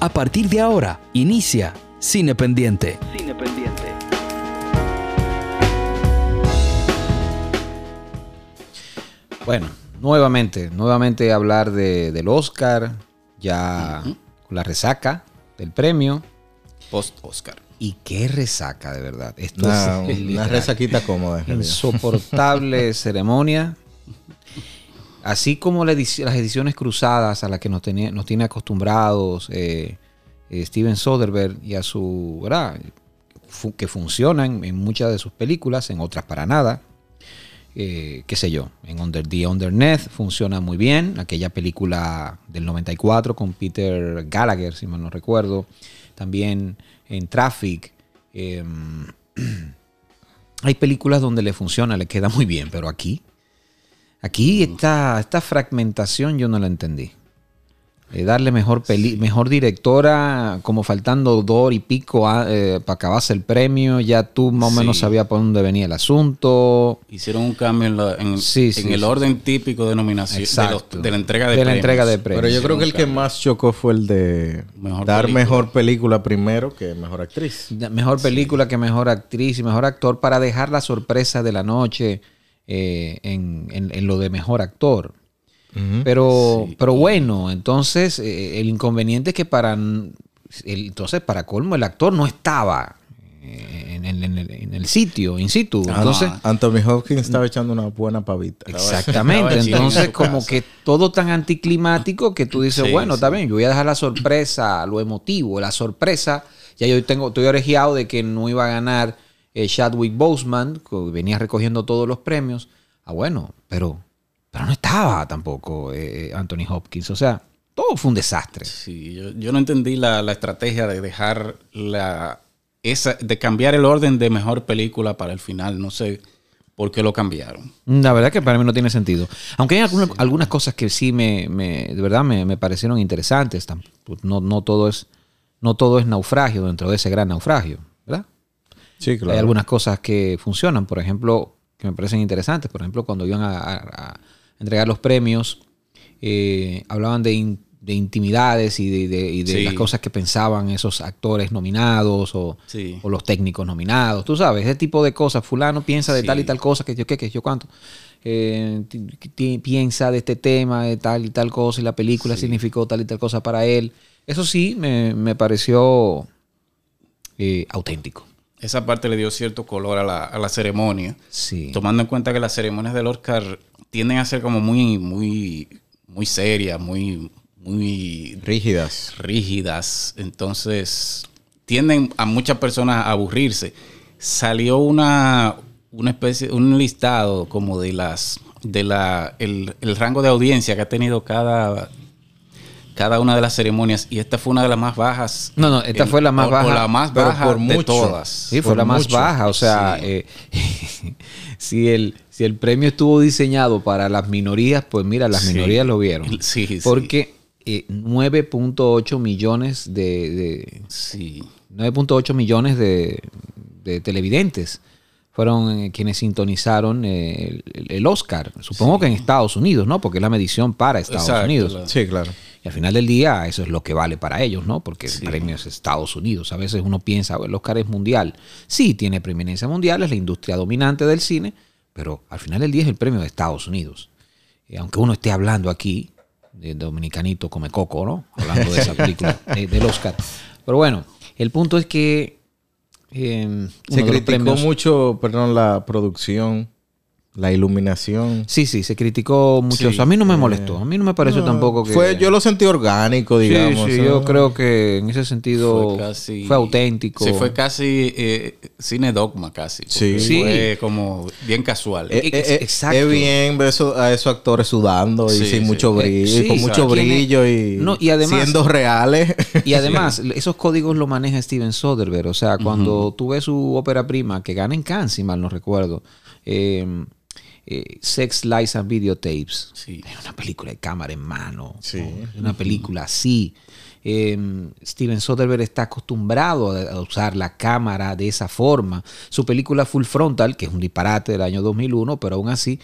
A partir de ahora, inicia Cine Pendiente. Cine Pendiente. Bueno, nuevamente, nuevamente hablar de, del Oscar, ya con la resaca del premio. Post-Oscar. Y qué resaca, de verdad. Esto Una, es una literal. resaquita cómoda. insoportable ceremonia. Así como las ediciones cruzadas a las que nos, tiene acostumbrados eh, eh, Steven Soderbergh y a su. ¿verdad? Que funcionan en muchas de sus películas, en otras para nada. Eh, qué sé yo, en Under the Underneath funciona muy bien. Aquella película del 94 con Peter Gallagher, si mal no recuerdo. También en Traffic. em, hay películas donde le funciona, le queda muy bien, pero aquí, aquí esta, esta fragmentación yo no la entendí. Eh, darle mejor peli, mejor directora, como faltando dos y pico a- eh, para acabarse el premio, ya tú más o menos Sí. sabías por dónde venía el asunto. Hicieron un cambio en, la- en- Sí, en sí, el sí. orden típico de nominación de, los- Exacto. de la entrega de, De la premios. entrega de premios. Pero yo creo que el que más chocó fue el de Mejor dar película. mejor película primero que mejor actriz. Mejor película que mejor actriz y mejor actor para dejar la sorpresa de la noche eh, en, en- en lo de mejor actor. Pero, pero bueno, entonces eh, el inconveniente es que para el- entonces para colmo el actor no estaba eh, en, el- en el, en el sitio, in situ. Ah, Entonces, no. Anthony Hopkins estaba echando una buena pavita. Exactamente. En Entonces, como casa. que todo tan anticlimático que tú dices, Sí, bueno, sí. está bien, yo voy a dejar la sorpresa, lo emotivo, la sorpresa. Ya yo tengo, estoy orejeado de que no iba a ganar eh, Chadwick Boseman, que venía recogiendo todos los premios. Ah, bueno, pero, pero no estaba tampoco eh, Anthony Hopkins. O sea, todo fue un desastre. Sí, yo, yo no entendí la, la estrategia de dejar la esa de cambiar el orden de mejor película para el final. No sé por qué lo cambiaron. La verdad que para mí no tiene sentido. Aunque hay alguna- algunas cosas que sí me, me- de verdad me, me parecieron interesantes. No, no todo es, no todo es naufragio dentro de ese gran naufragio, ¿verdad? Sí, claro. Hay algunas cosas que funcionan, por ejemplo, que me parecen interesantes. Por ejemplo, cuando iban a, entregar los premios, eh, hablaban de, in- de intimidades y de, de- y de Sí. las cosas que pensaban esos actores nominados o, Sí. o los técnicos nominados. Tú sabes, ese tipo de cosas. Fulano piensa de Sí. tal y tal cosa, que yo qué, que yo cuánto. Eh, piensa de este tema, de tal y tal cosa, y la película significó tal y tal cosa para él. Eso sí, me, me pareció eh, auténtico. Esa parte le dio cierto color a la, a la ceremonia. Sí. Tomando en cuenta que las ceremonias del Oscar tienden a ser como muy, muy, muy serias, muy, muy Rígidas. rígidas. Entonces, tienden a muchas personas a aburrirse. Salió una, una especie, un listado como de las, de la, el, el rango de audiencia que ha tenido cada, cada una de las ceremonias. Y esta fue una de las más bajas. No, no, esta En- fue la más o- o baja, la más pero baja por de mucho. todas. Sí, fue la más mucho. baja. O sea, Sí. eh, si, el, si el premio estuvo diseñado para las minorías, pues mira, las Sí. minorías lo vieron. Sí, sí. Porque eh, 9.8 millones de, de- Sí. 9.8 millones de, de televidentes fueron eh, quienes sintonizaron eh, el, el Oscar. Supongo que en Estados Unidos, ¿no? Porque es la medición para Estados Exacto, Unidos. Sí, claro. Y al final del día, eso es lo que vale para ellos, ¿no? Porque Sí. el premio es Estados Unidos. A veces uno piensa, "Bueno, el Oscar es mundial. Sí, tiene preeminencia mundial, es la industria dominante del cine, pero al final del día es el premio de Estados Unidos. Y aunque uno esté hablando aquí, de Dominicanito Come Coco, ¿no? Hablando de esa película, de- del Oscar. Pero bueno, el punto es que. eh, Se criticó premios- mucho, perdón, la producción, la iluminación. Sí, sí, se criticó mucho. Sí, eso. a mí no me molestó. A mí no me pareció No, tampoco que. Fue, yo lo sentí orgánico, digamos. Sí, sí, ¿no? yo creo que en ese sentido Fue fue, casi. auténtico. Sí, fue casi eh, cine dogma, casi. porque Sí. Fue como bien casual. Eh, eh, eh, Exacto. Es bien ver eso- a esos actores sudando y Sí, sin sí. mucho Eh, brillo, sí, con mucho o sea, tiene- brillo y, No, y además- siendo reales. Y además, esos códigos lo maneja Steven Soderbergh. O sea, cuando tú ves su ópera prima, que gana en Cannes, si mal no recuerdo, eh, eh, Sex, Lies and Videotapes. Sí. Es una película de cámara en mano. Sí. Una película así. Eh, Steven Soderbergh está acostumbrado a, a usar la cámara de esa forma. Su película Full Frontal, que es un disparate del año 2001, pero aún así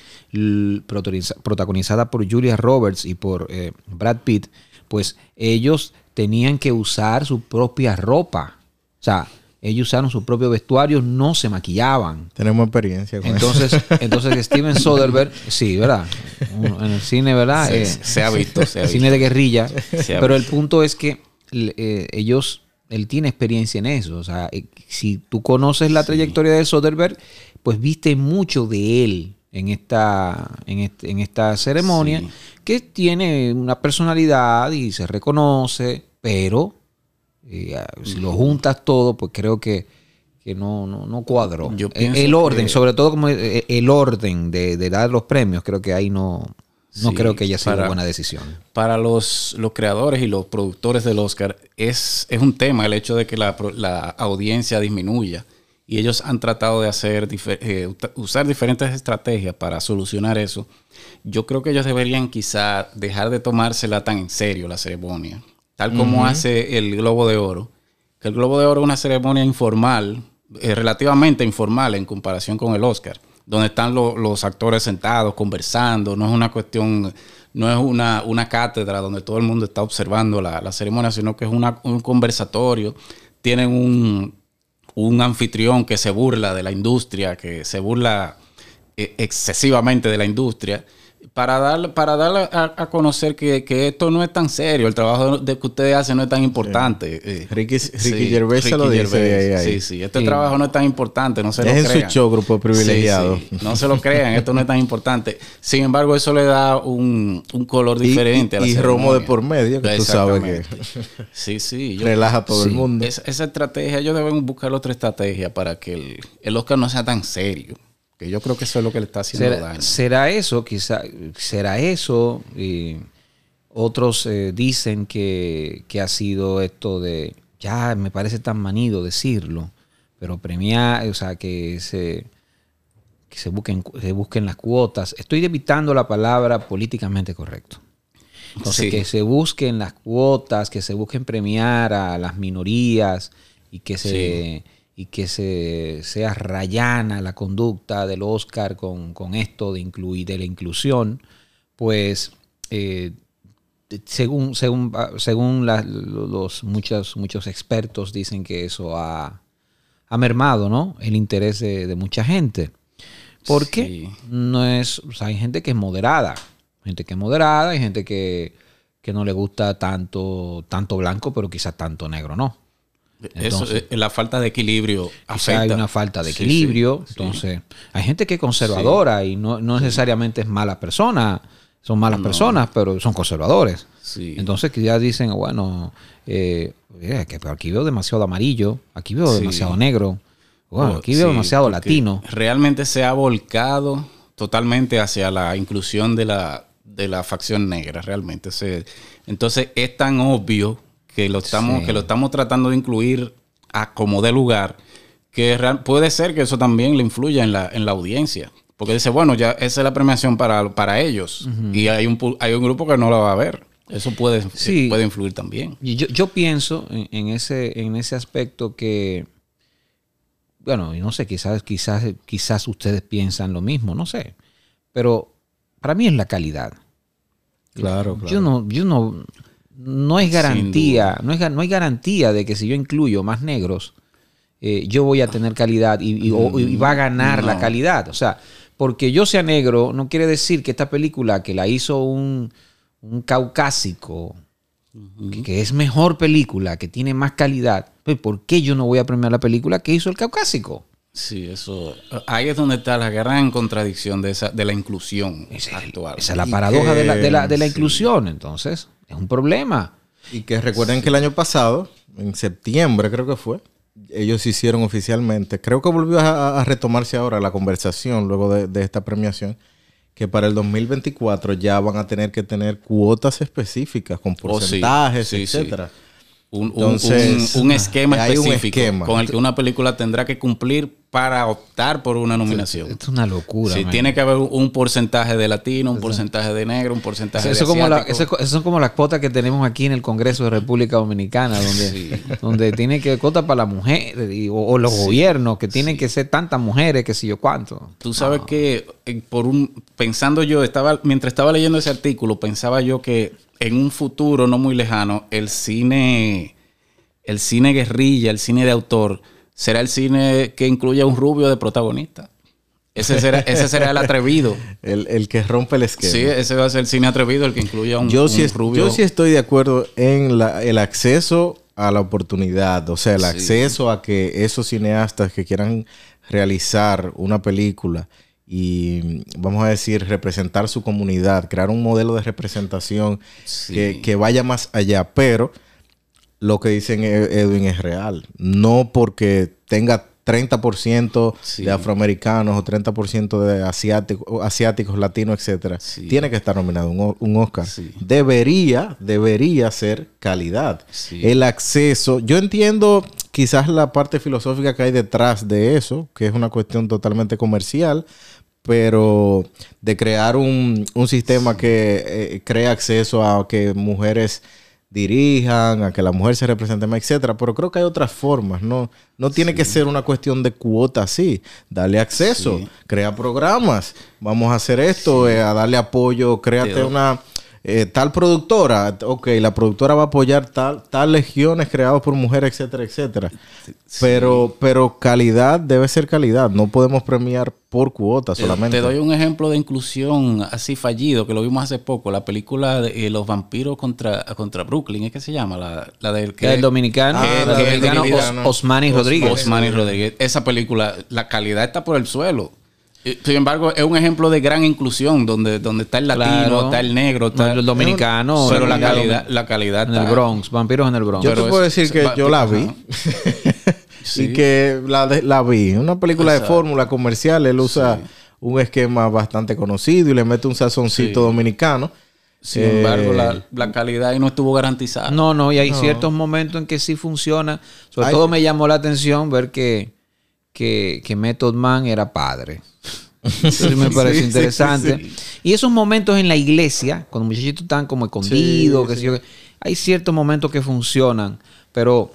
protagonizada por Julia Roberts y por eh, Brad Pitt, pues ellos tenían que usar su propia ropa. O sea, ellos usaron su propio vestuario, no se maquillaban. Tenemos experiencia con eso. Entonces, entonces Steven Soderbergh, sí, ¿verdad? En el cine, ¿verdad? Se, Eh, se ha visto, se ha visto. cine de guerrilla. Pero el punto es que eh, ellos, él tiene experiencia en eso. O sea, eh, si tú conoces la trayectoria de Soderbergh, pues viste mucho de él en esta, en este- en esta ceremonia, Sí. que tiene una personalidad y se reconoce, pero eh, ah, si lo juntas todo, pues creo que, que no, no, no cuadró. Pienso el orden, que- sobre todo como eh, el orden de, de dar los premios, creo que ahí no, no Sí, creo que haya sido para- buena decisión. Para los, los creadores y los productores del Oscar es, es un tema el hecho de que la, la audiencia disminuya. Y ellos han tratado de hacer dife- eh, usar diferentes estrategias para solucionar eso. Yo creo que ellos deberían quizá dejar de tomársela tan en serio la ceremonia. Tal como hace el Globo de Oro. Que el Globo de Oro es una ceremonia informal, eh, relativamente informal en comparación con el Oscar, donde están lo- los actores sentados conversando, no es una cuestión, no es una, una cátedra donde todo el mundo está observando la, la ceremonia, sino que es una- un conversatorio. Tienen un, un anfitrión que se burla de la industria, que se burla eh, excesivamente de la industria, para dar, para dar a, a conocer que, que esto no es tan serio, el trabajo de que ustedes hacen no es tan importante. eh. Ricky- Ricky Gervais se lo dice Gervais. ahí, ahí. Sí, sí, este Sí. trabajo no es tan importante, no se lo Es en su crean. show, grupo privilegiado. No se lo crean, esto no es tan importante. Sin embargo, eso le da un, un color diferente y- a la y romo de por medio, que tú sabes que-. Sí, sí. yo- Relaja a todo el mundo. esa, esa estrategia, ellos deben buscar otra estrategia para que el, el Oscar no sea tan serio. Que yo creo que eso es lo que le está haciendo ¿Será, daño. será eso? Quizá, será eso. Y otros eh, dicen que, que ha sido esto de, ya me parece tan manido decirlo, pero premiar, o sea, que se, que se busquen, se busquen las cuotas. Estoy evitando la palabra políticamente correcto. Entonces, Sí. que se busquen las cuotas, que se busquen premiar a las minorías y que se, y que se sea rayana la conducta del Oscar con, con esto de incluir de la inclusión, pues eh, según, según, según la- los muchos, muchos expertos dicen que eso ha, ha mermado ¿no? el interés de, de mucha gente. Porque Sí. no es, o sea, hay gente que es moderada, gente que es moderada, hay gente que, que no le gusta tanto, tanto blanco, pero quizás tanto negro no. Eso, Entonces- eh, la falta de equilibrio afecta. hay una falta de equilibrio. sí, sí. Entonces, hay gente que es conservadora y no, no necesariamente es mala persona. Son malas personas, pero son conservadores. Entonces, que ya dicen, bueno, eh, que aquí veo demasiado amarillo, aquí veo demasiado negro, bueno, Oh, aquí veo demasiado latino. Realmente se ha volcado totalmente hacia la inclusión de la, de la facción negra, realmente. Se- entonces es tan obvio que lo estamos, Sí. que lo estamos tratando de incluir a como de lugar, que real- puede ser que eso también le influya en la, en la audiencia. Porque dice, bueno, ya esa es la premiación para, para ellos. Y hay un, hay un grupo que no la va a ver. Eso puede, Sí. puede influir también. Yo, yo pienso en, en ese, en ese aspecto que, bueno, no sé, quizás, quizás, quizás ustedes piensan lo mismo, no sé. Pero para mí es la calidad. Claro, claro. Yo no, yo no, no es garantía, no, es, no hay garantía de que si yo incluyo más negros, eh, yo voy a tener calidad y, y- o- y va a ganar la calidad. O sea, porque yo sea negro no quiere decir que esta película que la hizo un, un caucásico, que, que es mejor película, que tiene más calidad, pues, ¿por qué yo no voy a premiar la película que hizo el caucásico? Sí, eso. Ahí es donde está la gran contradicción de, esa, de la inclusión es, actual. esa es la paradoja de la, de la- de la sí. inclusión. Entonces, es un problema. Y que recuerden que el año pasado, en septiembre creo que fue, ellos hicieron oficialmente, creo que volvió a, a retomarse ahora la conversación luego de, de esta premiación, que para el 2024 ya van a tener que tener cuotas específicas con Oh, sí. porcentajes, Sí, etcétera. un, un- Entonces, un- un esquema hay un específico esquema. con el que una película tendrá que cumplir para optar por una nominación. Esto es una locura. Sí, man. tiene que haber un, porcentaje de latino, un porcentaje de negro, un porcentaje Eso, de como la- eso- eso son como las cuotas que tenemos aquí en el Congreso de República Dominicana, donde, donde tiene que cuotas para y- o, o los gobiernos, que tienen que ser tantas mujeres, que si yo cuánto. Tú sabes que eh, por un pensando yo estaba mientras estaba leyendo ese artículo pensaba yo que en un futuro no muy lejano, el cine, el cine guerrilla, el cine de autor, será el cine que incluye a un rubio de protagonista. Ese será, ese será el atrevido. El, el que rompe el esquema. Sí, ese va a ser el cine atrevido, el que incluye a un, yo, sí un es- rubio. yo sí estoy de acuerdo en la- el acceso a la oportunidad, o sea, el Sí. acceso a que esos cineastas que quieran realizar una película y, vamos a decir, representar su comunidad, crear un modelo de representación Sí. que, que vaya más allá, pero lo que dicen Ed- Edwin es real, no porque tenga 30% Sí. de afroamericanos o 30% de asiáticos, asiáticos, latinos, etcétera, Sí. tiene que estar nominado un, un Oscar. Sí. Debería, debería ser calidad. El acceso, yo entiendo quizás la parte filosófica que hay detrás de eso, que es una cuestión totalmente comercial, pero de crear un, un sistema que eh, cree acceso a que mujeres dirijan, a que la mujer se represente más, etcétera. Pero creo que hay otras formas, ¿no? No tiene que ser una cuestión de cuota así. Darle acceso, Sí. crea programas. Vamos a hacer esto, eh, a darle apoyo, créate una eh, tal productora. Ok, la productora va a apoyar tal, tal legiones creadas por mujeres, etcétera, etcétera. Pero, pero calidad debe ser calidad. No podemos premiar por cuota Te- solamente. Te doy un ejemplo de inclusión así fallido que lo vimos hace poco. La película de eh, Los vampiros contra, contra Brooklyn, ¿es que se llama? La, la del que el dominicano, Ah, el la del dominicano dominicano. Os- Osmani Rodríguez. Osmani Rodríguez. Esa película, la calidad está por el suelo. Sin embargo, es un ejemplo de gran inclusión donde, donde está el latino, Claro. está el negro, está el dominicano, Pero la calidad, la calidad En el Bronx, vampiros en el Bronx. Yo Pero te puedo es- decir que yo la vi. Sí. Y que la, la vi. Una película de fórmula comercial. Él usa un esquema bastante conocido y le mete un sazoncito Sí. dominicano. Sin Eh, embargo, la, la calidad ahí no estuvo garantizada. No, no, y hay ciertos momentos en que sí funciona. Sobre Hay- todo me llamó la atención ver que, que, que Method Man era padre. Eso me parece Sí, interesante. sí, Y esos momentos en la iglesia, cuando los muchachitos están como escondidos, que yo hay ciertos momentos que funcionan, pero,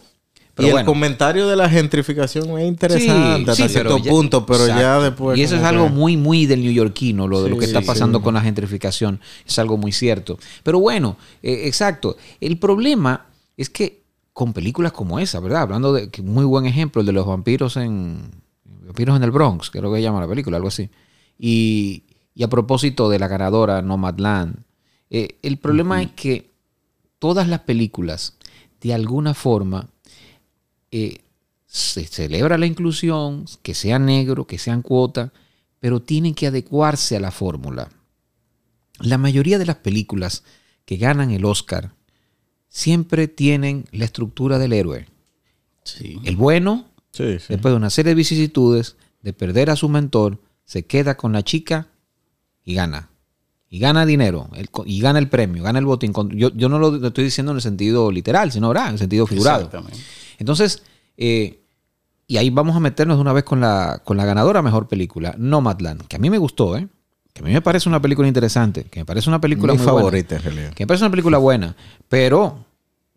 pero y el comentario de la gentrificación es interesante hasta cierto ya- punto, pero ya después. Y eso es algo que- muy, muy del neoyorquino, lo de lo que está pasando con la gentrificación. Es algo muy cierto. Pero bueno, eh, exacto. El problema es que con películas como esa, ¿verdad? Hablando de que muy buen ejemplo, el de los vampiros en. Vampiros en el Bronx, creo que se llama la película, algo así. Y, y a propósito de la ganadora Nomadland, eh, el problema es que todas las películas, de alguna forma, eh, se celebra la inclusión, que sea negro, que sean cuota, pero tienen que adecuarse a la fórmula. La mayoría de las películas que ganan el Oscar siempre tienen la estructura del héroe. Sí. El bueno, Sí, sí. después de una serie de vicisitudes, de perder a su mentor, se queda con la chica y gana. Y gana dinero, el y gana el premio, gana el botín. Yo, yo no lo lo estoy diciendo en el sentido literal, sino ¿verdad? en el sentido figurado. Exactamente. Entonces, eh, y ahí vamos a meternos de una vez con la, con la ganadora mejor película, Nomadland, que a mí me gustó, ¿eh? Que a mí me parece una película interesante, que me parece una película Mi muy buena, favorita en realidad. que me parece una película buena, pero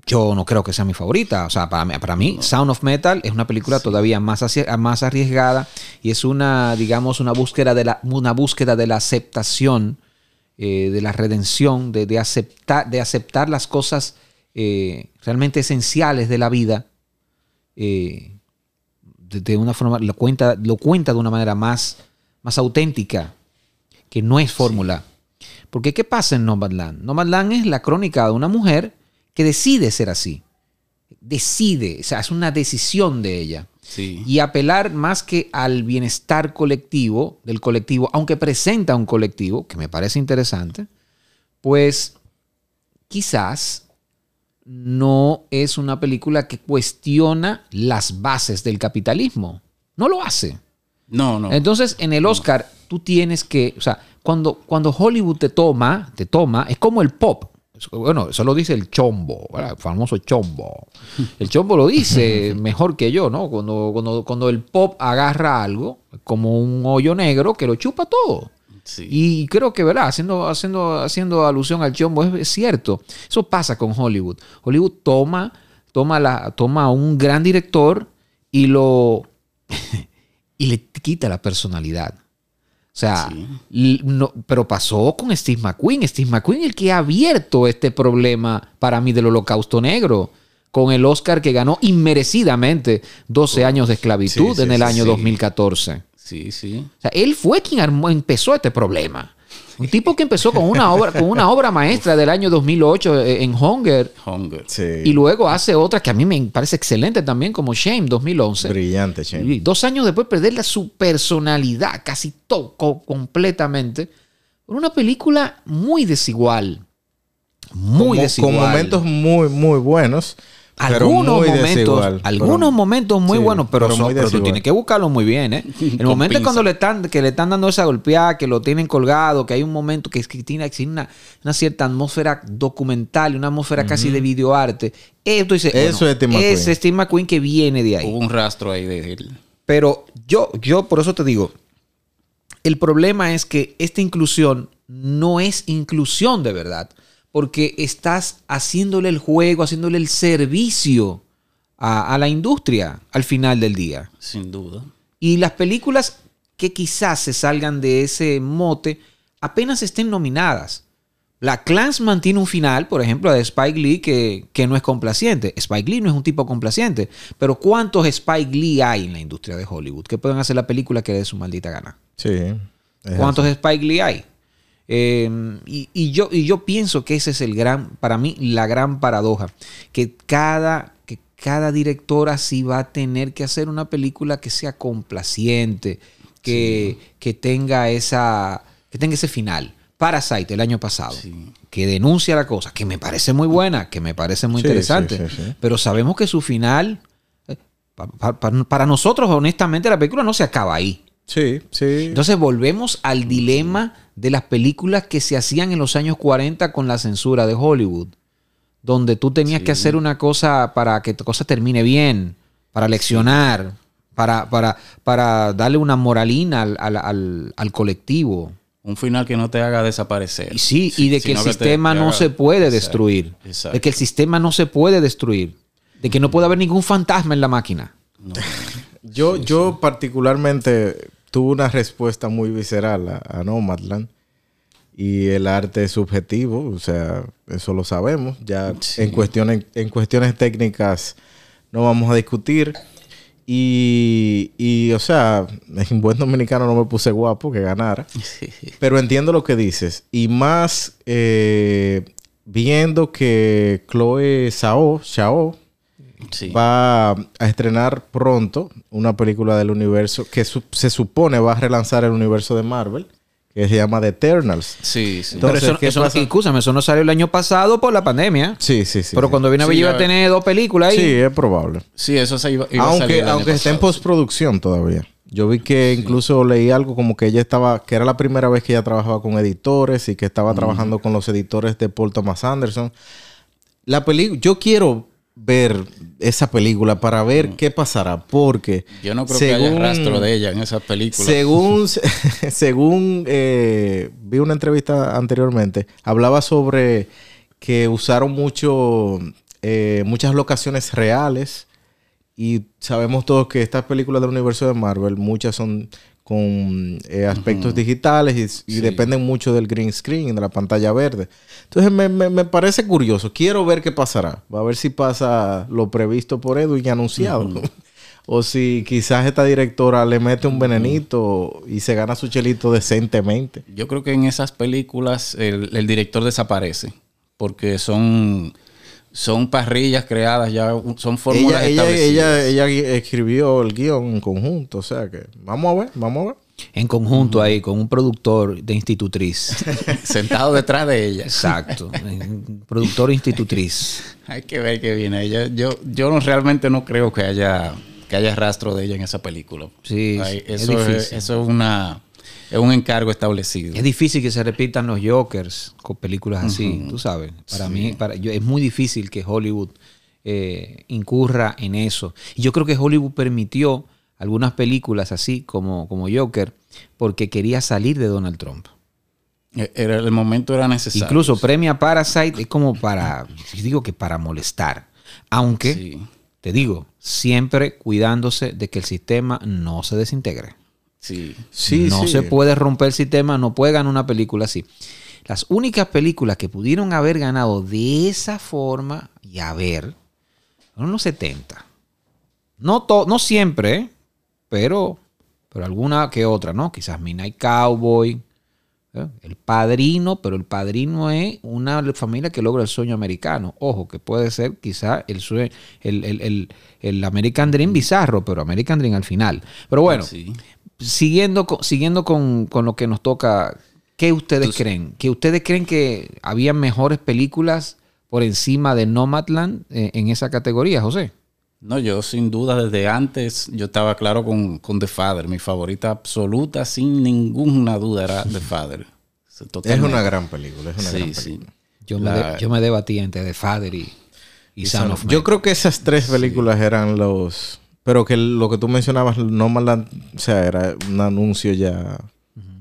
yo no creo que sea mi favorita. O sea, para mí, para mí Sound of Metal es una película todavía más, hacia- más arriesgada y es una, digamos, una búsqueda de la, una búsqueda de la aceptación, eh, de la redención, de, de aceptar, de aceptar las cosas eh, realmente esenciales de la vida. eh, de, de una forma, lo cuenta, lo cuenta de una manera más, más auténtica, que no es fórmula. Porque ¿qué pasa en Nomadland? Nomadland es la crónica de una mujer que decide ser así. Decide, o sea, es una decisión de ella. Sí. Y apelar más que al bienestar colectivo, del colectivo, aunque presenta un colectivo, que me parece interesante, pues quizás no es una película que cuestiona las bases del capitalismo. No lo hace. No, no. Entonces, en el Oscar, tú tienes que, o sea, cuando, cuando Hollywood te toma, te toma, es como el pop. Bueno, eso lo dice el chombo, ¿verdad? el famoso chombo. El chombo lo dice mejor que yo, ¿no? Cuando, cuando, cuando el pop agarra algo, como un hoyo negro que lo chupa todo. Sí. Y creo que, ¿verdad? Haciendo, haciendo, haciendo alusión al chombo, es, es cierto. Eso pasa con Hollywood. Hollywood toma, toma, la, toma a un gran director y lo. y le quita la personalidad. O sea, no, pero pasó con Steve McQueen. Steve McQueen el que ha abierto este problema para mí del holocausto negro con el Oscar que ganó inmerecidamente 12 años de esclavitud en el año 2014. Sí, sí. O sea, él fue quien armó, empezó este problema. Un tipo que empezó con una obra, con una obra maestra del año 2008 eh, en Hunger. Hunger. Y luego hace otra que a mí me parece excelente también, como Shame 2011. Brillante, Shame. Y dos años después perderle su personalidad, casi todo, completamente, por una película muy desigual. Muy desigual. Con momentos muy, muy buenos algunos momentos, algunos momentos muy buenos, pero, tú tienes que buscarlo muy bien, ¿eh? El momento cuando le están, que le están dando esa golpeada, que lo tienen colgado, que hay un momento que, es que tiene, una, una, cierta atmósfera documental, una atmósfera casi de videoarte. Esto dice, Eso es Steve McQueen. Ese Steve McQueen que viene de ahí. Hubo un rastro ahí de él. Pero yo, yo por eso te digo, el problema es que esta inclusión no es inclusión de verdad porque estás haciéndole el juego, haciéndole el servicio a, la industria al final del día. Sin duda. Y las películas que quizás se salgan de ese mote apenas estén nominadas. La Clansman tiene un final, por ejemplo, de Spike Lee que, que, no es complaciente. Spike Lee no es un tipo complaciente, pero ¿cuántos Spike Lee hay en la industria de Hollywood que pueden hacer la película que dé su maldita gana? Sí. ¿Cuántos Spike Lee hay? Em, y, yo, y yo pienso que ese es el gran, para mí, la gran paradoja, que cada, que cada director así va a tener que hacer una película que sea complaciente, que, que tenga esa, que tenga ese final. Parasite el año pasado, que denuncia la cosa, que me parece muy buena, que me parece muy interesante, pero sabemos que su final, eh, para nosotros, honestamente, la película no se acaba ahí. Sí, sí. Entonces volvemos al dilema de las películas que se hacían en los años 40 con la censura de Hollywood, donde tú tenías que hacer una cosa para que tu cosa termine bien, para leccionar, para, para, para darle una moralina al, colectivo. Un final que no te haga desaparecer. Y sí, y de que el sistema no se puede destruir. De que el sistema no se puede destruir. De que no puede haber ningún fantasma en la máquina. Yo, yo particularmente tuve una respuesta muy visceral a, Nomadland. Y el arte es subjetivo, o sea, eso lo sabemos. Ya en, cuestiones, en cuestiones técnicas no vamos a discutir. Y, y, o sea, en buen dominicano no me puse guapo que ganara. Pero entiendo lo que dices. Y más eh, viendo que Chloe Sao, Chao va a estrenar pronto una película del universo que se supone va a relanzar el universo de Marvel. Que se llama The Eternals. Sí, sí. Entonces, Pero eso, eso, eso no salió el año pasado por la pandemia. Sí, sí, sí. Pero cuando viene a iba a tener dos películas ahí. Sí, es probable. Sí, eso se iba, aunque, a Aunque esté en postproducción todavía. Yo vi que incluso leí algo como que ella estaba, que era la primera vez que ella trabajaba con editores y que estaba trabajando con los editores de Paul Thomas Anderson. La película, yo quiero ver esa película para ver mm. qué pasará. Porque. Yo no creo que haya rastro de ella en esa película. Según, según eh, vi una entrevista anteriormente, hablaba sobre que usaron mucho, eh, muchas locaciones reales. Y sabemos todos que estas películas del universo de Marvel, muchas son con eh, aspectos digitales y, dependen mucho del green screen, de la pantalla verde. Entonces me, parece curioso. Quiero ver qué pasará. Va a ver si pasa lo previsto por Edwin y anunciado. o si quizás esta directora le mete un venenito y se gana su chelito decentemente. Yo creo que en esas películas el director desaparece. Porque son son parrillas creadas ya, son fórmulas ella, ella, ella, escribió el guion en conjunto, o sea que vamos a ver, vamos a ver. En conjunto ahí, con un productor de institutriz. Sentado detrás de ella. Exacto. productor institutriz. Hay que ver qué viene. Ella, yo, yo realmente no creo que haya, que haya rastro de ella en esa película. Sí, eso, es, eso es una es un encargo establecido. Es difícil que se repitan los Jokers con películas así, tú sabes. Para mí, para, yo, es muy difícil que Hollywood eh, incurra en eso. Y yo creo que Hollywood permitió algunas películas así como, como Joker porque quería salir de Donald Trump. E, era, el momento era necesario. Incluso premia Parasite es como para, digo que para molestar. Aunque, te digo, siempre cuidándose de que el sistema no se desintegre. Sí. Sí, no sí. se puede romper el sistema, no puede ganar una película así. Las únicas películas que pudieron haber ganado de esa forma y a ver, fueron los 70. No, to- no siempre, ¿eh? pero, pero alguna que otra, ¿no? Quizás Midnight Cowboy, ¿eh? El Padrino, pero El Padrino es una familia que logra el sueño americano. Ojo, que puede ser quizás el, sue- el, el, el- el American Dream bizarro, pero American Dream al final. Pero bueno, Sí. Siguiendo con, siguiendo con, con lo que nos toca, ¿qué ustedes creen? ¿Que ustedes creen que había mejores películas por encima de Nomadland eh, en esa categoría, José? No, yo sin duda desde antes yo estaba claro con, con The Father. Mi favorita absoluta, sin ninguna duda, era The Father. Es una gran película. Es una Sí, gran sí. película. Yo, me, de- yo me debatí entre The Father y, y Son of Yo Man. creo que esas tres películas eran los... Pero que lo que tú mencionabas, No Man Land, o sea, era un anuncio ya...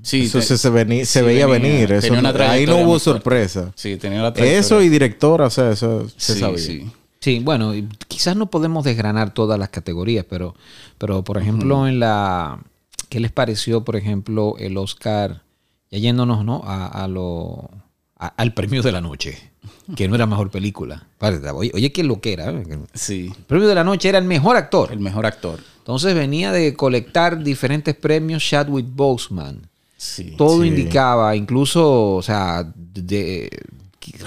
Sí, eso te- se, se veni- se sí, veía venía. venir. Eso, ahí no hubo sorpresa. Sí, tenía la. Eso y directora, o sea, eso se Sí, sabía. sí. Sí, bueno, y quizás no podemos desgranar todas las categorías, pero, pero por ejemplo, en la. ¿Qué les pareció, por ejemplo, el Oscar? Ya yéndonos, ¿no? A, a lo. a- al premio de la noche, que no era mejor película. Oye, oye qué lo que era. ¿eh? El Sí, premio de la noche era el mejor actor. el mejor actor. Entonces venía de colectar diferentes premios Chadwick Boseman. Sí. Todo Sí. indicaba, incluso, o sea, de,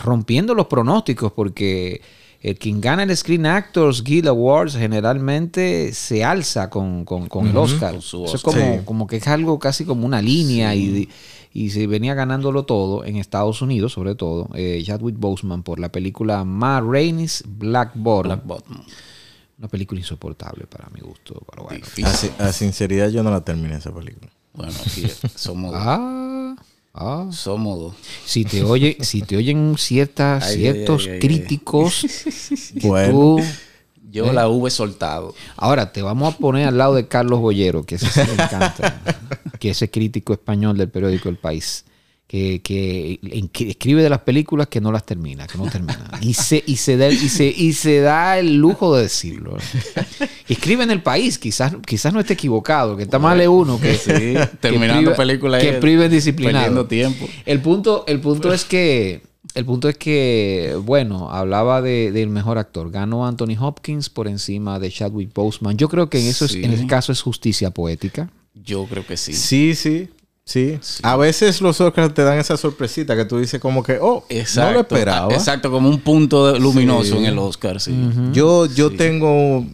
rompiendo los pronósticos, porque el quien gana el Screen Actors Guild Awards generalmente se alza con, con- con el Oscar. Con su Eso es como, Sí. como que es algo casi como una línea y, y se venía ganándolo todo en Estados Unidos, sobre todo, eh, Chadwick Boseman por la película Ma Rainey's Black Bottom. Black Bottom. Una película insoportable para mi gusto, pero bueno. A sinceridad, yo no la terminé esa película. Bueno, aquí somos, Ah, ah. somos dos. Si te oye, si te oyen ciertas, Ay, ciertos ay, ay, ay, críticos, que Bueno. tú- Yo la hube soltado. ahora te vamos a poner al lado de Carlos Bollero, que ese sí me encanta, que ese crítico español del periódico El País, que, que, en- que escribe de las películas que no las termina, que no termina. Y se, y se da, y se, y se da el lujo de decirlo. Escribe en El País, quizás, quizás no esté equivocado, que está mal de uno que, Sí, terminando priva- película que ahí, prive disciplinado. tiempo. El punto, el punto es que, el punto es que, bueno, hablaba de- del mejor actor. Ganó Anthony Hopkins por encima de Chadwick Boseman. Yo creo que en eso, es- en ese caso es justicia poética. Yo creo que sí. Sí, sí, sí. A veces los Oscars te dan esa sorpresita que tú dices como que, oh, Exacto. no lo esperaba. Exacto, como un punto luminoso Sí. en el Oscar, sí. Yo, yo tengo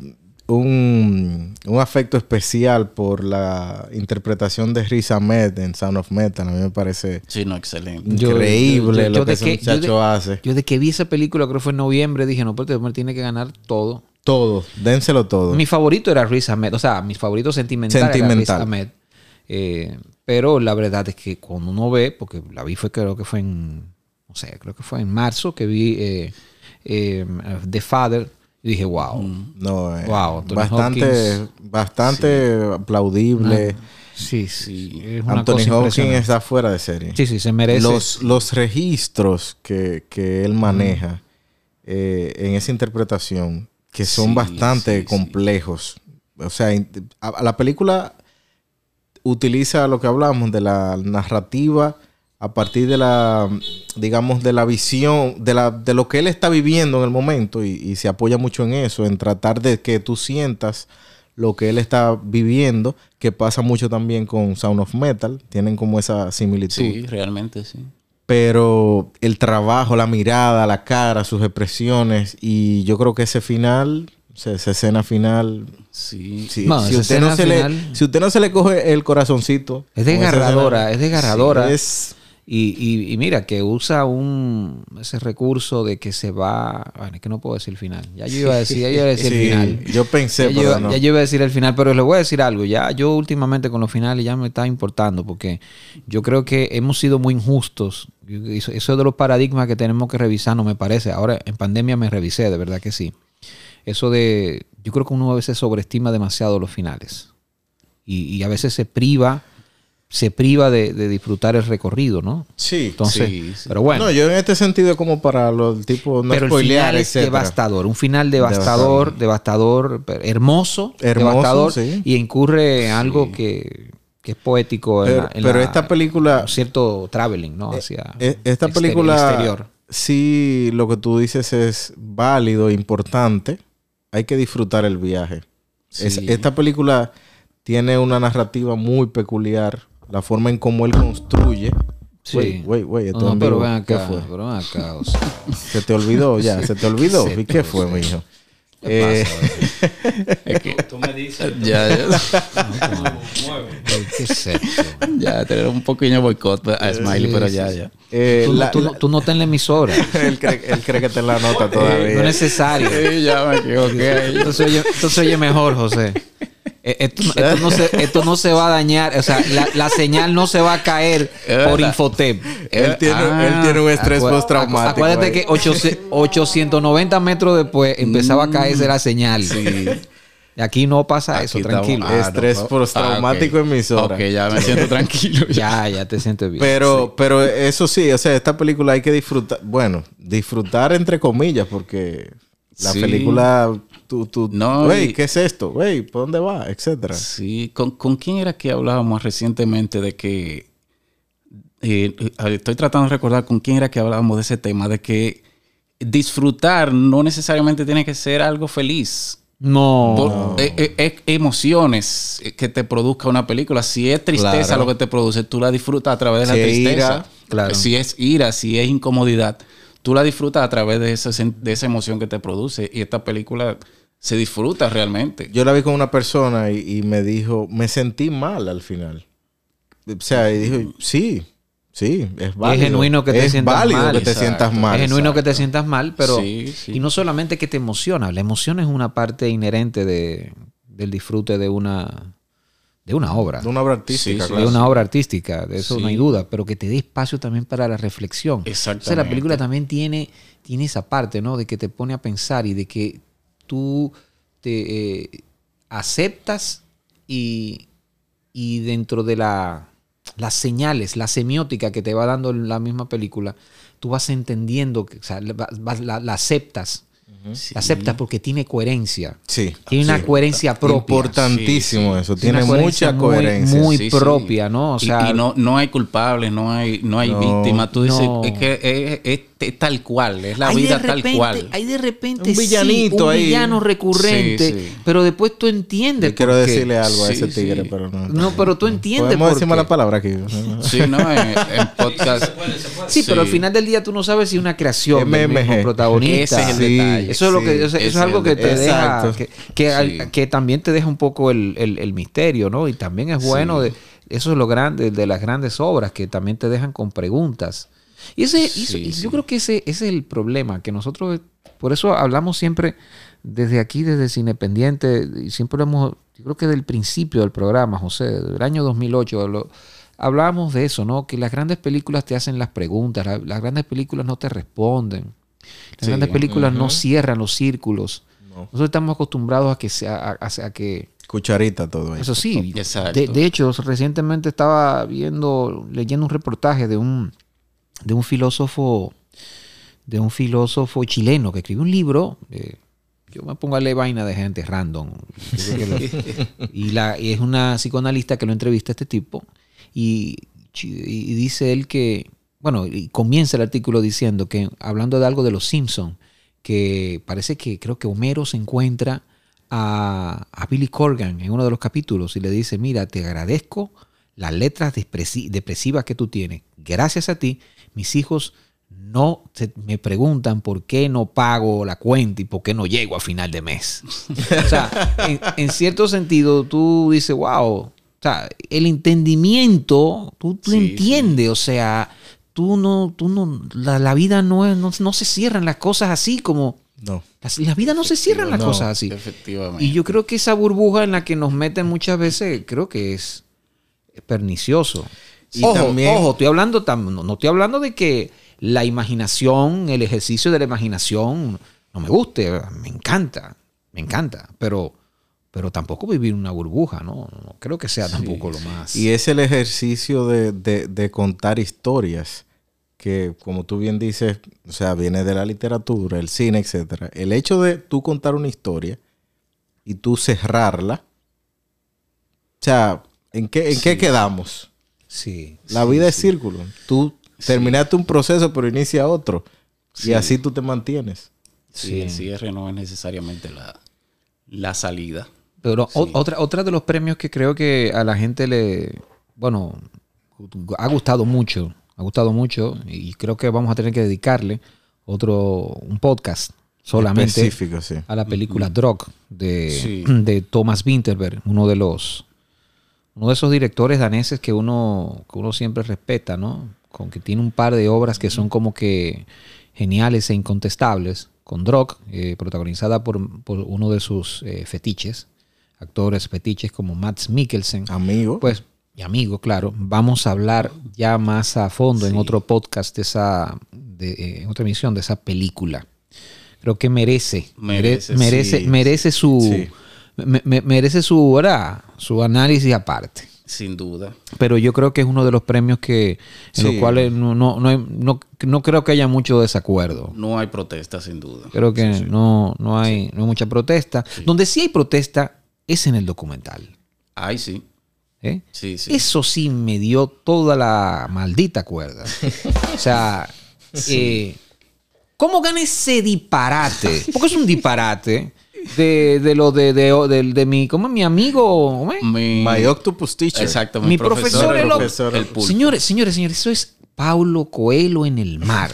un, un afecto especial por la interpretación de Riz Ahmed en Sound of Metal. A mí me parece Sí, no, excelente. Increíble yo- yo lo que ese que- yo de- muchacho hace. Yo de que vi esa película, creo que fue en noviembre, dije, no, pero este hombre tiene que ganar todo. Todo, dénselo todo. Mi favorito era Riz Ahmed, o sea, mi favorito sentimental, era Riz Sentimental. Ahmed. Eh, pero la verdad es que cuando uno ve, porque la vi fue creo que fue en, no sé, creo que fue en marzo que vi eh, eh, The Father, y dije, wow. No, eh, Wow, bastante, Hopkins. bastante aplaudible. Sí, sí. Es una Anthony Hopkins está fuera de serie. Sí, sí, se merece. Los, los registros que, que él maneja eh, en esa interpretación, que son Sí, bastante sí, complejos. O sea, in- a- a la película utiliza lo que hablamos de la narrativa a partir de la, digamos, de la visión, de, la, de lo que él está viviendo en el momento y, y se apoya mucho en eso, en tratar de que tú sientas lo que él está viviendo, que pasa mucho también con Sound of Metal, tienen como esa similitud. Sí, realmente sí. Pero el trabajo, la mirada, la cara, sus expresiones y yo creo que ese final, sea, esa escena final, Sí. si, No, si usted no se le, si usted no se le coge el corazoncito, Es desgarradora, escena, es desgarradora. sí, es- Y, y- y mira, que usa un ese recurso de que se va. Bueno, es que no puedo decir el final. Ya yo iba a decir, ya yo iba a decir sí, el final. Yo pensé, Ya yo, pero iba- no. ya yo iba a decir el final, pero les voy a decir algo. Ya yo últimamente con los finales ya me está importando porque yo creo que hemos sido muy injustos. Eso, eso es de los paradigmas que tenemos que revisar, no me parece. Ahora en pandemia me revisé, de verdad que sí. Eso de, yo creo que uno a veces sobreestima demasiado los finales y, y a veces se priva, se priva de, de disfrutar el recorrido, ¿no? Sí. Entonces, Sí, sí. pero bueno. No, yo en este sentido como para los tipos no pero el spoilear, final es devastador, un final devastador, devastador, pero hermoso, Hermoso, devastador sí. y incurre en algo que, que es poético. en Pero, la- en pero la- esta película, cierto traveling, ¿no? Hacia eh, esta película, exterior. sí, lo que tú dices es válido, importante. Hay que disfrutar el viaje. Es- esta película tiene una narrativa muy peculiar. La forma en cómo él construye. Sí. Güey, güey, esto No, pero ven ¿Qué acá, fue? pero ven acá, o sea, Se te olvidó ya, se te olvidó. ¿Y qué fue, mijo? ¿Qué Eh, pasa? Es que Tú me dices. ya, ya. ¿Qué es esto? ya tener un pequeño boicot a Smiley, Sí, pero sí, ya, ya. eh, Tú, no- la- tú no- la- tú no estás en la emisora. él, cree, él cree que está en la nota No todavía. es necesario. Sí, ya me equivoqué. Entonces oye, entonces oye mejor, José. Eh, Esto, esto no se, esto no se va a dañar, o sea, la, la señal no se va a caer por. Infotep. Él tiene, Ah, él tiene un estrés Acu- postraumático. Acuérdate ahí. que 800 890 metros después empezaba a caerse la señal. Y aquí no pasa eso, tranquilo. estamos- Estrés no, postraumático Ah, ok. emisora. Ok, ya me siento tranquilo. Ya, ya te sientes bien. Pero, pero eso sí, o sea, esta película hay que disfrutar, bueno, disfrutar entre comillas, porque la Sí. película, tú, tú, No, güey, ¿qué es esto? Güey, ¿por dónde va? Etcétera. Sí, ¿Con, con quién era que hablábamos recientemente de que... eh, estoy tratando de recordar con quién era que hablábamos de ese tema, de que disfrutar no necesariamente tiene que ser algo feliz. no. Por- eh, eh, emociones que te produzca una película. Si es tristeza Claro. lo que te produce, tú la disfrutas a través de Si la tristeza. ira, claro. Si es ira, si es incomodidad, tú la disfrutas a través de esa, de esa emoción que te produce. Y esta película se disfruta realmente. Yo la vi con una persona y, y me dijo, me sentí mal al final. O sea, y dijo, sí, sí, es válido. genuino que te es sientas válido mal. que te sientas mal. es genuino que te sientas mal, pero... Sí, sí. Y no solamente que te emociona, la emoción es una parte inherente de, del disfrute de una, de una obra. De una obra artística, Sí, sí, de claro. una obra artística, de eso no hay duda, pero que te dé espacio también para la reflexión. Exactamente. O sea, la película también tiene, tiene esa parte, ¿no? De que te pone a pensar y de que tú te eh, aceptas y, y dentro de la, las señales, la semiótica que te va dando la misma película, tú vas entendiendo, que, o sea, la, aceptas. Sí. La aceptas porque tiene coherencia. Sí. Tiene una sí. coherencia propia. Importantísimo eso. Tiene Tiene una coherencia mucha muy- coherencia. muy Sí, sí. propia, ¿no? O sea, y, no, no hay culpables, no hay, no hay No. víctimas. Tú dices, No. es que es, es- es tal cual, es la hay vida tal cual. Hay de repente Un villanito sí, un ahí. villano recurrente, Sí, sí. pero después tú entiendes Yo quiero decirle algo a Sí, ese tigre, sí. pero no. No, pero tú entiendes Podemos decir mala palabra aquí. Sí, ¿no? En, en podcast. Sí, pero al final del día tú no sabes si es una creación del MMG. mismo protagonista. Ese es el Sí, detalle. Eso es lo que, eso, eso Ese es algo que te deja, que, que, al- Sí. que también te deja un poco el, el- el misterio, ¿no? Y también es bueno, de, eso es lo grande de las grandes obras, que también te dejan con preguntas. Y ese, y eso- Sí, y sí. yo creo que ese, ese es el problema, que nosotros, por eso hablamos siempre desde aquí, desde Cine Pendiente, y siempre lo hemos, yo creo que del principio del programa, José, del año 2008, lo- hablábamos de eso, ¿no? Que las grandes películas te hacen las preguntas, la- las grandes películas no te responden, las Sí. grandes películas no cierran los círculos. No. Nosotros estamos acostumbrados a que sea, a, a- a que Cucharita todo eso. eso sí. Exacto. De, de hecho, recientemente estaba viendo, leyendo un reportaje de un de un filósofo de un filósofo chileno que escribió un libro. eh, yo me pongo a leer vaina de gente random. Lo- y, la, y es una psicoanalista que lo entrevista a este tipo. Y dice él que, bueno, y comienza el artículo diciendo que, hablando de algo de los Simpsons, que parece que creo que Homero se encuentra a, a Billy Corgan en uno de los capítulos y le dice, mira, te agradezco las letras depresi- depresivas que tú tienes. Gracias a ti, mis hijos no se- me preguntan por qué no pago la cuenta y por qué no llego a final de mes. o sea, en, en cierto sentido, tú dices, wow, o sea, el entendimiento, tú, tú Sí, entiendes, o sea, tú no, tú no, la, la vida no, es- no, no se cierran las cosas así como, No. las- la vida no se cierran las No, cosas así. Efectivamente. Y yo creo que esa burbuja en la que nos meten muchas veces, creo que es pernicioso. Y ojo, también- ojo, estoy hablando, tam- no, no estoy hablando de que la imaginación, el ejercicio de la imaginación no me guste, me encanta, me encanta, pero, pero tampoco vivir una burbuja, ¿no? No creo que sea tampoco lo más. Y es el ejercicio de, de- de contar historias que, como tú bien dices, o sea, viene de la literatura, el cine, etcétera. El hecho de tú contar una historia y tú cerrarla, o sea, ¿En qué, en qué quedamos? Sí. La vida es círculo. Tú terminaste un proceso, pero inicia otro. Sí. Y así tú te mantienes. Sí, el cierre no es necesariamente la, la salida. Pero o- otra, otra de los premios que creo que a la gente le, bueno, ha gustado mucho, ha gustado mucho y creo que vamos a tener que dedicarle otro, un podcast solamente Específico, sí. a la película Drog de, Sí. de Thomas Winterberg, uno de los, uno de esos directores daneses que uno, que uno siempre respeta, ¿no? Con que tiene un par de obras que son como que geniales e incontestables, con Drog, eh, protagonizada por, por uno de sus eh, fetiches, actores fetiches como Mads Mikkelsen. Amigo. Pues, y amigo, claro, vamos a hablar ya más a fondo en otro podcast de esa, de, eh, en otra emisión de esa película. Creo que merece, Merece, merece, merece, sí. merece su, Sí. me- me- merece su, ¿verdad? su análisis aparte. Sin duda. Pero yo creo que es uno de los premios que, en los cuales no, no, no, hay- no- no creo que haya mucho desacuerdo. No hay protesta, sin duda. Creo que No, no, hay, no hay mucha protesta. Donde sí hay protesta es en el documental. Ay, sí. ¿Eh? Sí, sí. Eso sí me dio toda la maldita cuerda. o sea, eh, ¿cómo gana ese disparate? Porque es un disparate de, de lo de, de, de, de mi, ¿cómo es mi amigo? ¿Cómo es? Mi, My Octopus Teacher. Exacto, Mi profesor, el el, profesor. el pulpo. Señores, señores, señores, eso es Paulo Coelho en el mar.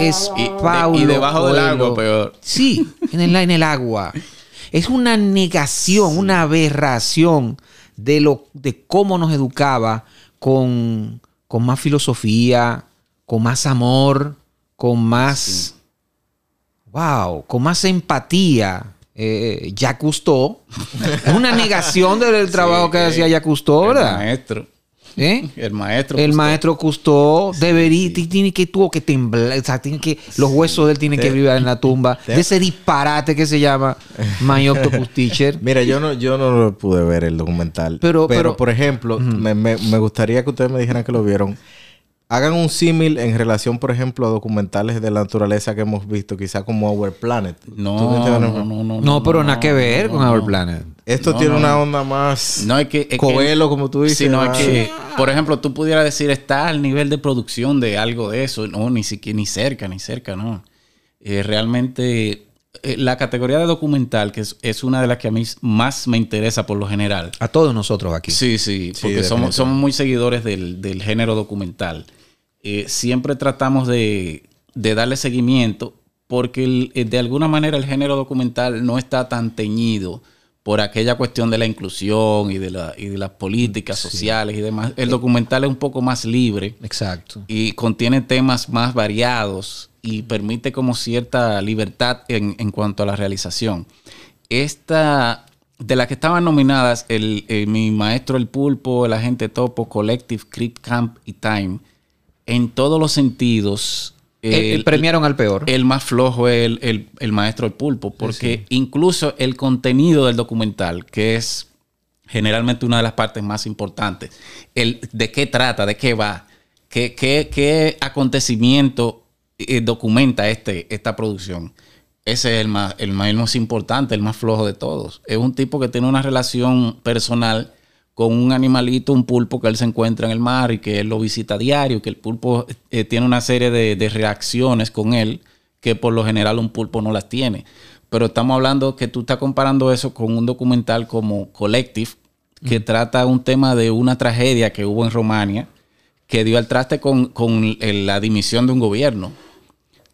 es Y- Paulo y debajo del Coelho. agua, peor. Sí, en el, en el agua. Es una negación, una aberración de lo de cómo nos educaba con, con más filosofía, con más amor, con más wow, con más empatía. Eh, Jacques Cousteau. Es una negación del trabajo que eh, hacía Jacques Cousteau, ¿verdad? maestro. ¿Eh? El maestro. El maestro Cousteau debería, ti- tiene que, tuvo que temblar, o sea, tiene que, los huesos de él tienen que vibrar en la tumba. De ese disparate que se llama My Octopus Teacher. Mira, yo no, yo no lo pude ver el documental. Pero- Pero, pero- por ejemplo, me, me- me gustaría que ustedes me dijeran que lo vieron. Hagan un símil en relación, por ejemplo, a documentales de la naturaleza que hemos visto, quizá como Our Planet. No, ¿Tú me no, no, no, no. No, pero nada que ver no, con no. Our Planet. Esto No, tiene no, una onda más No, es que. es que- como tú dices. Sí, no, más- es que, por ejemplo, tú pudieras decir, está al nivel de producción de algo de eso. No, ni siquiera, ni cerca, ni cerca, no. Eh, realmente, eh, la categoría de documental, que es, es una de las que a mí más me interesa por lo general. A todos nosotros aquí. Sí, sí, porque somos, somos muy seguidores del, del género documental. Eh, siempre tratamos de, de darle seguimiento porque el- eh, de alguna manera el género documental no está tan teñido por aquella cuestión de la inclusión y de, la, y de las políticas sociales y demás. El documental es un poco más libre Exacto. y contiene temas más variados y permite como cierta libertad en, en cuanto a la realización. Esta, de las que estaban nominadas, el, eh, mi maestro El Pulpo, el agente Topo, Collective, Creep Camp y Time, en todos los sentidos... Eh, el- premiaron al peor. el más flojo es el, el- el maestro El Pulpo, porque incluso el contenido del documental, que es generalmente una de las partes más importantes, el de qué trata, de qué va, qué, qué- qué acontecimiento eh, documenta este, esta producción. Ese es el más, el, más, el más importante, el más flojo de todos. Es un tipo que tiene una relación personal con un animalito, un pulpo que él se encuentra en el mar y que él lo visita a diario, que el pulpo eh, tiene una serie de, de reacciones con él que por lo general un pulpo no las tiene. Pero estamos hablando que tú estás comparando eso con un documental como Collective, que trata un tema de una tragedia que hubo en Romania, que dio al traste con, la dimisión de un gobierno.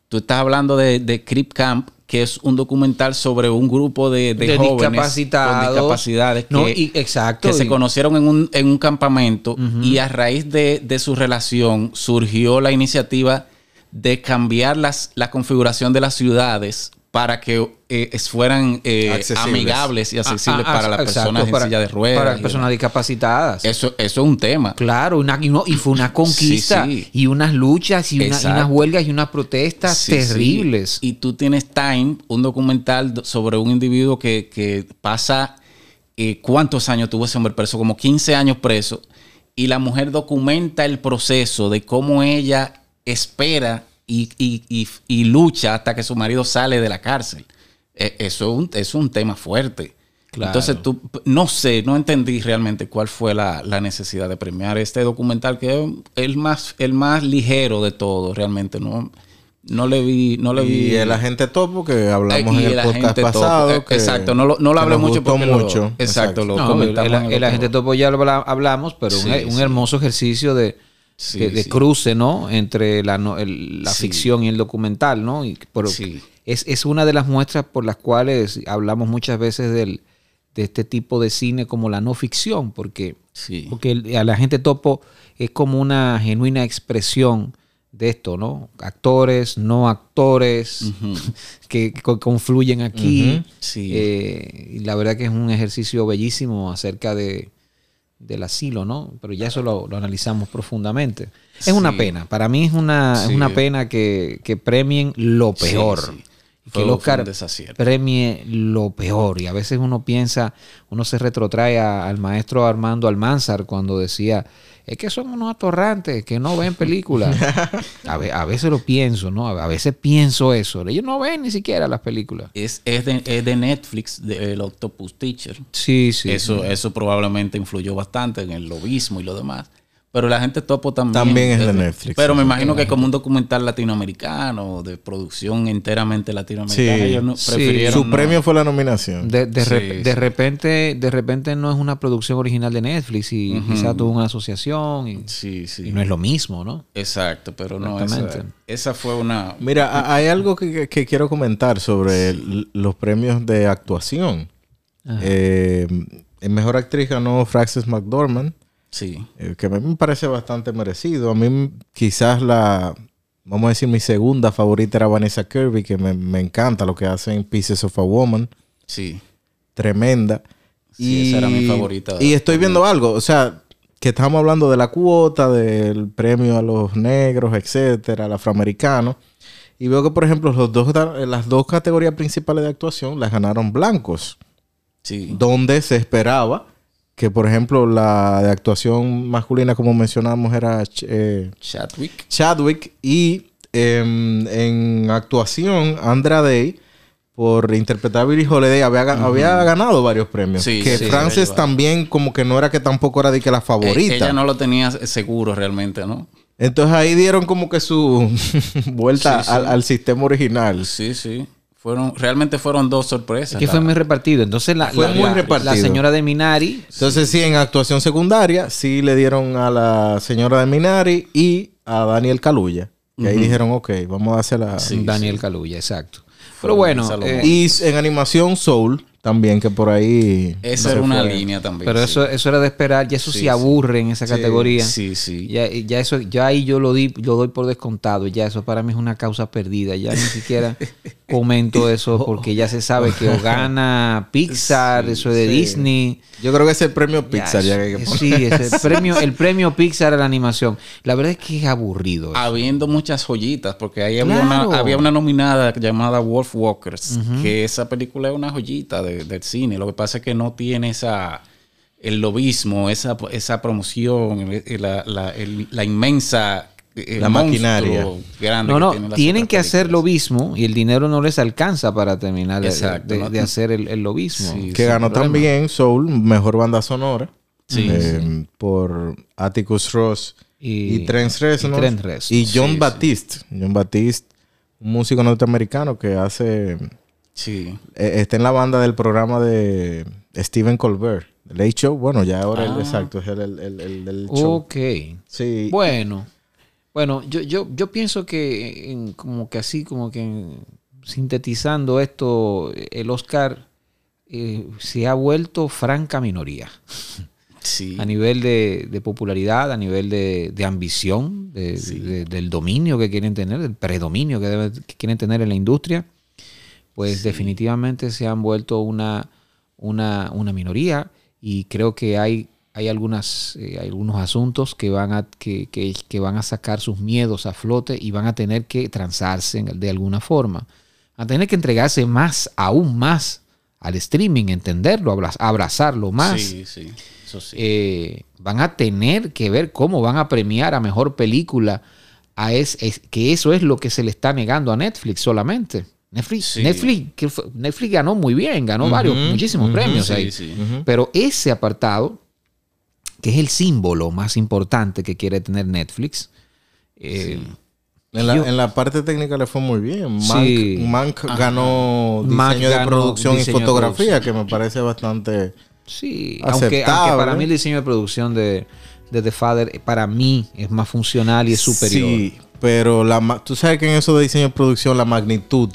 Tú estás hablando de, de Camp, que es un documental sobre un grupo de, de De jóvenes discapacitados. con discapacidades No, que, y- exacto, que se conocieron en un, en un campamento y a raíz de, de su relación surgió la iniciativa de cambiar las, la configuración de las ciudades para que eh, fueran eh, amigables y accesibles Ah, ah, para las personas en silla de ruedas. Para y personas discapacitadas. Eso, eso es un tema. Claro, una- y, no- y fue una conquista Sí, sí. y unas luchas y, una- y Exacto. unas huelgas y unas protestas Sí, terribles. Y tú tienes Time, un documental do- sobre un individuo que, que pasa eh, cuántos años tuvo ese hombre preso, como 15 años preso, y la mujer documenta el proceso de cómo ella espera y, y- y- y lucha hasta que su marido sale de la cárcel. Eh, Eso es un, es un tema fuerte. Claro. Entonces tú, no sé, no entendí realmente cuál fue la, la necesidad de premiar este documental, que es el más, el más ligero de todo, realmente. No, no le vi, no le vi. Y el agente topo que hablamos Y en el el podcast agente topo, pasado. eh, que- exacto, no lo, no lo hablé mucho gustó porque lo- mucho. exacto, lo No, el, comentamos el- agente topo ya lo habla- hablamos, pero un, Sí, un sí. hermoso ejercicio de, Sí, de, de sí. cruce, ¿no? Entre la, el- la Sí. ficción y el documental, ¿no? Y es, es una de las muestras por las cuales hablamos muchas veces del, de este tipo de cine como la no ficción, porque, porque a la gente topo es como una genuina expresión de esto, ¿no? Actores, no actores, que, confluyen aquí. Sí. Eh, y la verdad que es un ejercicio bellísimo acerca de, del asilo, ¿no? Pero ya eso lo, lo analizamos profundamente. Es una pena, para mí es una, es una pena que, que premien lo peor. sí. Que el Oscar premie lo peor. Y a veces uno piensa, uno se retrotrae a- al maestro Armando Almanzar cuando decía, es que son unos atorrantes que no ven películas. a, ve- a veces lo pienso, ¿no? A veces pienso eso. Ellos no ven ni siquiera las películas. Es, es, de, es de Netflix, de, el Octopus Teacher. Sí, sí. Eso, eso probablemente influyó bastante en el lobismo y lo demás. Pero la gente topo también. También es de Netflix, Pero me imagino que como un documental latinoamericano, de producción enteramente latinoamericana, Sí. ellos no, Sí. prefirieron. Su no- premio fue la nominación. De, de, Sí, rep- sí. de repente, de repente no es una producción original de Netflix y quizá tuvo una asociación y, Sí, sí. y no es lo mismo, ¿no? Exacto, pero no, esa, Exactamente. esa fue una. Mira, hay algo que, que- quiero comentar sobre el- los premios de actuación. Eh, en Mejor Actriz ganó Frances McDormand, Sí. eh, que a mí me parece bastante merecido. A mí quizás la, vamos a decir, mi segunda favorita era Vanessa Kirby, que me, me encanta lo que hace en Pieces of a Woman. Sí. Tremenda. Sí, esa era mi favorita. Y estoy viendo algo, o sea, que estamos hablando de la cuota, del premio a los negros, etcétera, al afroamericano. Y veo que, por ejemplo, los dos, las dos categorías principales de actuación las ganaron blancos, Sí. donde se esperaba que, por ejemplo, la de actuación masculina, como mencionamos, era eh, Chadwick. Chadwick y em, en actuación, Andra Day, por interpretar a Billie Holiday, había, ga- había ganado varios premios. Sí, que sí, Frances también como que no era que tampoco era de que la Eh, favorita. ella no lo tenía seguro realmente, ¿no? Entonces ahí dieron como que su vuelta al sistema original. Sí, sí. Fueron, realmente fueron dos sorpresas. que La- fue muy repartido. Entonces la, Fue la- muy la- repartido. la señora de Minari Entonces sí, en actuación secundaria sí le dieron a la señora de Minari y a Daniel Caluya. Y ahí dijeron, ok, vamos a hacer la... Sí, Daniel Caluya, exacto. Pero bueno, eh, Y en animación Soul también, que por ahí... Esa era una fue. línea también. pero sí. eso, eso era de esperar. Ya eso Sí, sí, sí. aburre en esa Sí, categoría. Sí, sí. Ya, ya eso, ya ahí yo lo di, lo doy por descontado. Ya eso para mí es una causa perdida. Ya ni siquiera comento eso porque ya se sabe que o gana Pixar, eso es de sí. Disney. Yo creo que es el premio Ya, Pixar. ya eso- que- sí, es el premio, el premio Pixar a la animación. La verdad es que es aburrido. eso. Habiendo muchas joyitas, porque ahí había, una, había una nominada llamada Wolf Walkers, que esa película es una joyita de- del cine. Lo que pasa es que no tiene esa el lobismo, esa, esa promoción, el- la, la- el- la inmensa el La maquinaria. grande No, que no, tienen las tienen otras que hacer lobismo y el dinero no les alcanza para terminar de, Exacto, de- ¿no? de hacer el, el lobismo. Sí, que ganó problema. también Soul, mejor banda sonora. Sí, eh, Por Atticus Ross y, Y- Trent Reznor. y Trent Reznor. Y John Sí, sí. Batiste. John Batiste, un músico norteamericano que hace... Sí. eh, está en la banda del programa de Stephen Colbert. The Late Show. Bueno, ya ahora el Ah. exacto es el, el, el- el show. Ok. Sí. Bueno, bueno, yo, yo, yo pienso que en- como que así, como que en- sintetizando esto, el Oscar eh, se ha vuelto franca minoría Sí. a nivel de, de popularidad, a nivel de, de ambición, de- de- del dominio que quieren tener, del predominio que, debe- que quieren tener en la industria, pues definitivamente se han vuelto una, una, una minoría y creo que hay, hay, algunas, eh, algunos asuntos que van, a, que, que- que van a sacar sus miedos a flote y van a tener que transarse de alguna forma, a tener que entregarse más, aún más al streaming, entenderlo, abra- abrazarlo más Sí, sí. Eso sí. eh, van a tener que ver cómo van a premiar a mejor película. A es, es- que eso es lo que se le está negando a Netflix solamente. Netflix, Sí. Netflix, que fue- Netflix ganó muy bien, ganó varios, muchísimos premios Sí, ahí. sí. Pero ese apartado, que es el símbolo más importante que quiere tener Netflix, eh, En la, Yo- en la parte técnica le fue muy bien. Sí. Mank, ganó diseño Mank de ganó producción y diseño fotografía, que me parece bastante... sí, aunque, para mí el diseño de producción de, de The Father, eh, para mí es más funcional y es superior. Sí, pero la, tú sabes que en eso de diseño de producción la magnitud,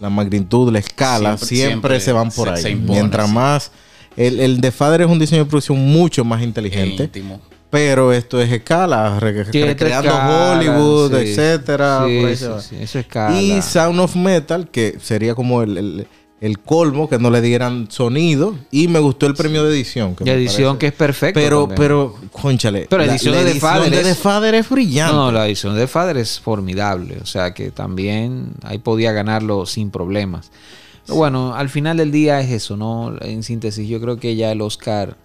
la magnitud, la escala, Siempre- siempre, siempre se van por se- ahí. se impone, Mientras sí. más... El, el de Father es un diseño de producción mucho más inteligente. íntimo. Pero esto es escala, re- recreando escala, Hollywood, sí. etcétera. Sí, por ahí se va. eso es escala. Y Sound of Metal, que sería como el, el- el colmo, que no le dieran sonido. Y me gustó el premio de edición. que me edición que es perfecto. Pero, también. pero, conchale. Pero la edición de edición Father de es- Father es brillante. No, la edición de Father es formidable. O sea que también ahí podía ganarlo sin problemas. Pero bueno, al final del día es eso, ¿no? En síntesis, yo creo que ya el Oscar,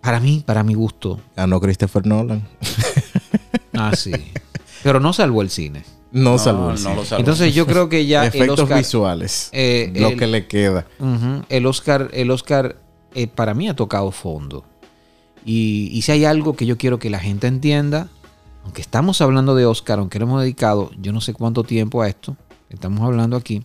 para mí, para mi gusto, Ganó Christopher Nolan. ah, sí. Pero no salvó el cine. No, No, no lo. Entonces yo creo que ya el Efectos Oscar, visuales. eh, lo el- que le queda. El Oscar, el Oscar eh, para mí ha tocado fondo. Y, y si hay algo que yo quiero que la gente entienda, aunque estamos hablando de Oscar, aunque le hemos dedicado yo no sé cuánto tiempo a esto, estamos hablando aquí,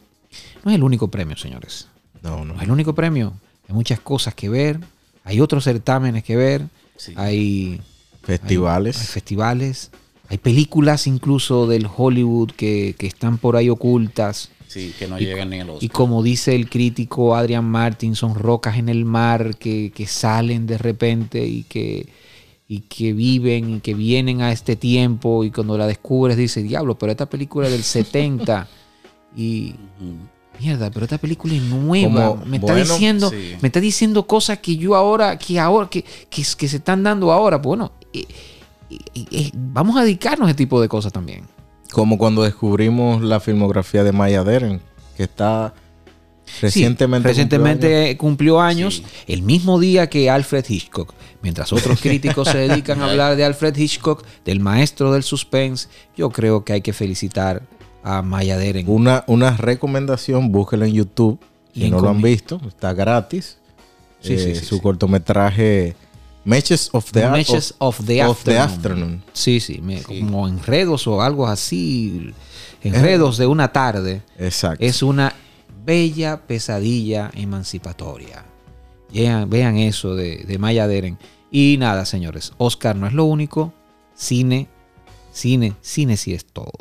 no es el único premio, señores. No, no. No es el único premio. Hay muchas cosas que ver, hay otros certámenes que ver, Sí. hay, Festivales. hay festivales, hay películas incluso del Hollywood que, que están por ahí ocultas. Sí, que no llegan ni a los. Y como dice el crítico Adrian Martin, son rocas en el mar que, que salen de repente y que, y que viven y que vienen a este tiempo y cuando la descubres dices, diablo, pero esta película es del 70 y mierda, pero esta película es nueva, Como, me está bueno, diciendo, sí. me está diciendo cosas que yo ahora, que ahora, que, que, que se están dando ahora, bueno, eh, vamos a dedicarnos a ese tipo de cosas también. Como cuando descubrimos la filmografía de Maya Deren, que está recientemente. Sí, recientemente cumplió años, Sí. el mismo día que Alfred Hitchcock. Mientras otros críticos se dedican a hablar de Alfred Hitchcock, del maestro del suspense, yo creo que hay que felicitar a Maya Deren. Una, una recomendación, búsquelo en YouTube. Y Si no lo han visto, está gratis. Sí, Eh, sí, sí, su sí. cortometraje Matches of the, Matches of the of the Afternoon. Sí, sí, me- como enredos o algo así, enredos de una tarde. Exacto. Es una bella pesadilla emancipatoria. Vean, vean eso de, de Maya Deren. Y nada, señores, Oscar no es lo único. Cine, cine, cine sí es todo.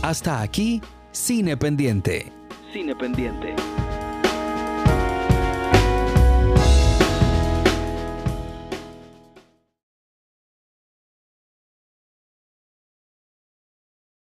Hasta aquí, Cine Pendiente. Cine Pendiente.